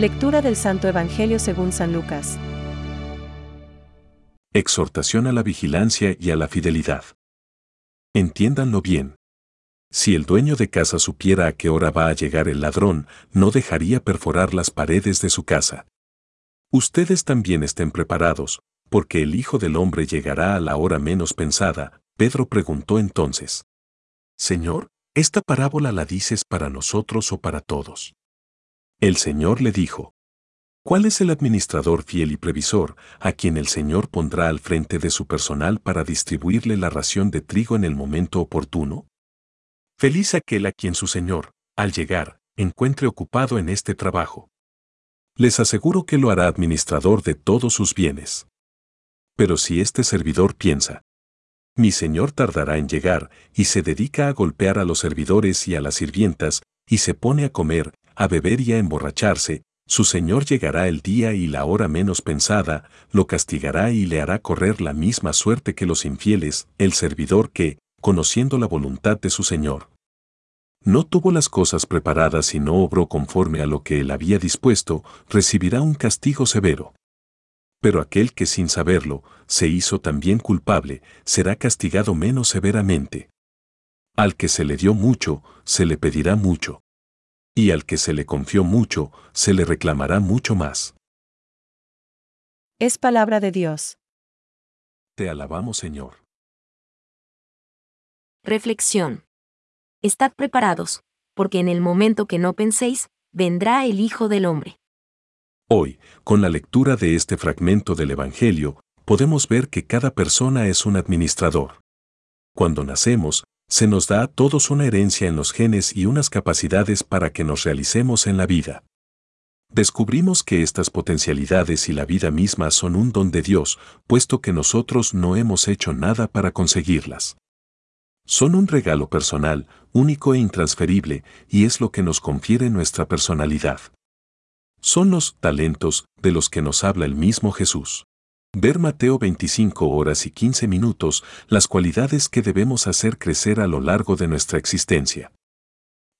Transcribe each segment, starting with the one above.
Lectura del Santo Evangelio según San Lucas. Exhortación a la vigilancia y a la fidelidad. Entiéndanlo bien. Si el dueño de casa supiera a qué hora va a llegar el ladrón, no dejaría perforar las paredes de su casa. Ustedes también estén preparados, porque el Hijo del Hombre llegará a la hora menos pensada. Pedro preguntó entonces. Señor, ¿esta parábola la dices para nosotros o para todos? El Señor le dijo, ¿Cuál es el administrador fiel y previsor a quien el Señor pondrá al frente de su personal para distribuirle la ración de trigo en el momento oportuno? Feliz aquel a quien su Señor, al llegar, encuentre ocupado en este trabajo. Les aseguro que lo hará administrador de todos sus bienes. Pero si este servidor piensa, mi Señor tardará en llegar, y se dedica a golpear a los servidores y a las sirvientas, y se pone a comer, a beber y a emborracharse, su Señor llegará el día y la hora menos pensada, lo castigará y le hará correr la misma suerte que los infieles, el servidor que, conociendo la voluntad de su Señor, no tuvo las cosas preparadas y no obró conforme a lo que él había dispuesto, recibirá un castigo severo. Pero aquel que sin saberlo se hizo también culpable, será castigado menos severamente. Al que se le dio mucho, se le pedirá mucho y al que se le confió mucho, se le reclamará mucho más. Es palabra de Dios. Te alabamos, Señor. Reflexión. Estad preparados, porque en el momento que no penséis, vendrá el Hijo del Hombre. Hoy, con la lectura de este fragmento del Evangelio, podemos ver que cada persona es un administrador. Cuando nacemos, se nos da a todos una herencia en los genes y unas capacidades para que nos realicemos en la vida. Descubrimos que estas potencialidades y la vida misma son un don de Dios, puesto que nosotros no hemos hecho nada para conseguirlas. Son un regalo personal, único e intransferible, y es lo que nos confiere nuestra personalidad. Son los talentos de los que nos habla el mismo Jesús. Ver Mateo 25 horas y 15 minutos, las cualidades que debemos hacer crecer a lo largo de nuestra existencia.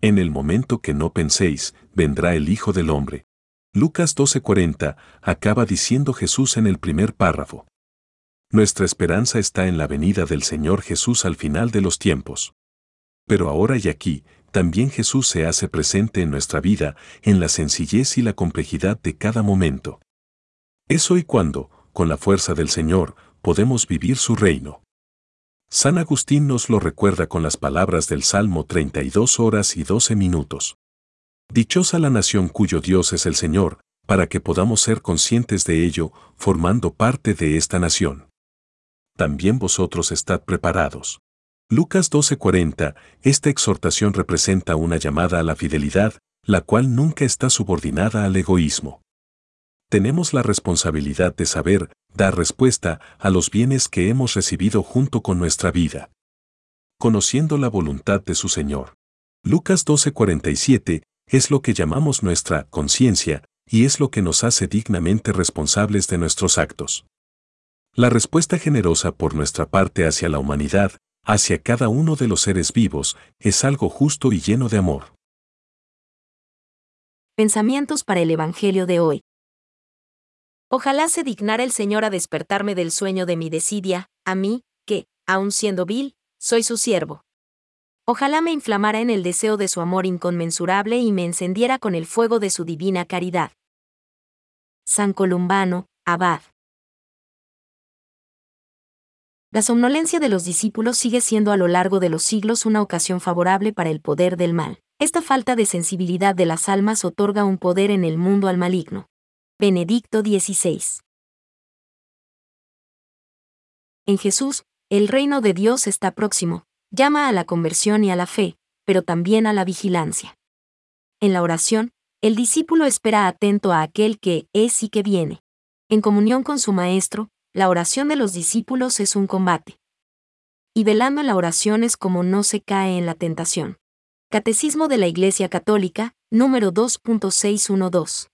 En el momento que no penséis, vendrá el Hijo del Hombre. Lucas 12:40 acaba diciendo Jesús en el primer párrafo. Nuestra esperanza está en la venida del Señor Jesús al final de los tiempos. Pero ahora y aquí, también Jesús se hace presente en nuestra vida, en la sencillez y la complejidad de cada momento. Es hoy cuando, con la fuerza del Señor, podemos vivir su reino. San Agustín nos lo recuerda con las palabras del Salmo 32 horas y 12 minutos. Dichosa la nación cuyo Dios es el Señor, para que podamos ser conscientes de ello, formando parte de esta nación. También vosotros estad preparados. Lucas 12:40, esta exhortación representa una llamada a la fidelidad, la cual nunca está subordinada al egoísmo tenemos la responsabilidad de saber dar respuesta a los bienes que hemos recibido junto con nuestra vida. Conociendo la voluntad de su Señor. Lucas 12:47 es lo que llamamos nuestra conciencia y es lo que nos hace dignamente responsables de nuestros actos. La respuesta generosa por nuestra parte hacia la humanidad, hacia cada uno de los seres vivos, es algo justo y lleno de amor. Pensamientos para el Evangelio de hoy. Ojalá se dignara el Señor a despertarme del sueño de mi desidia, a mí, que, aun siendo vil, soy su siervo. Ojalá me inflamara en el deseo de su amor inconmensurable y me encendiera con el fuego de su divina caridad. San Columbano, Abad. La somnolencia de los discípulos sigue siendo a lo largo de los siglos una ocasión favorable para el poder del mal. Esta falta de sensibilidad de las almas otorga un poder en el mundo al maligno. Benedicto XVI. En Jesús, el reino de Dios está próximo, llama a la conversión y a la fe, pero también a la vigilancia. En la oración, el discípulo espera atento a aquel que es y que viene. En comunión con su Maestro, la oración de los discípulos es un combate. Y velando en la oración es como no se cae en la tentación. Catecismo de la Iglesia Católica, número 2.612.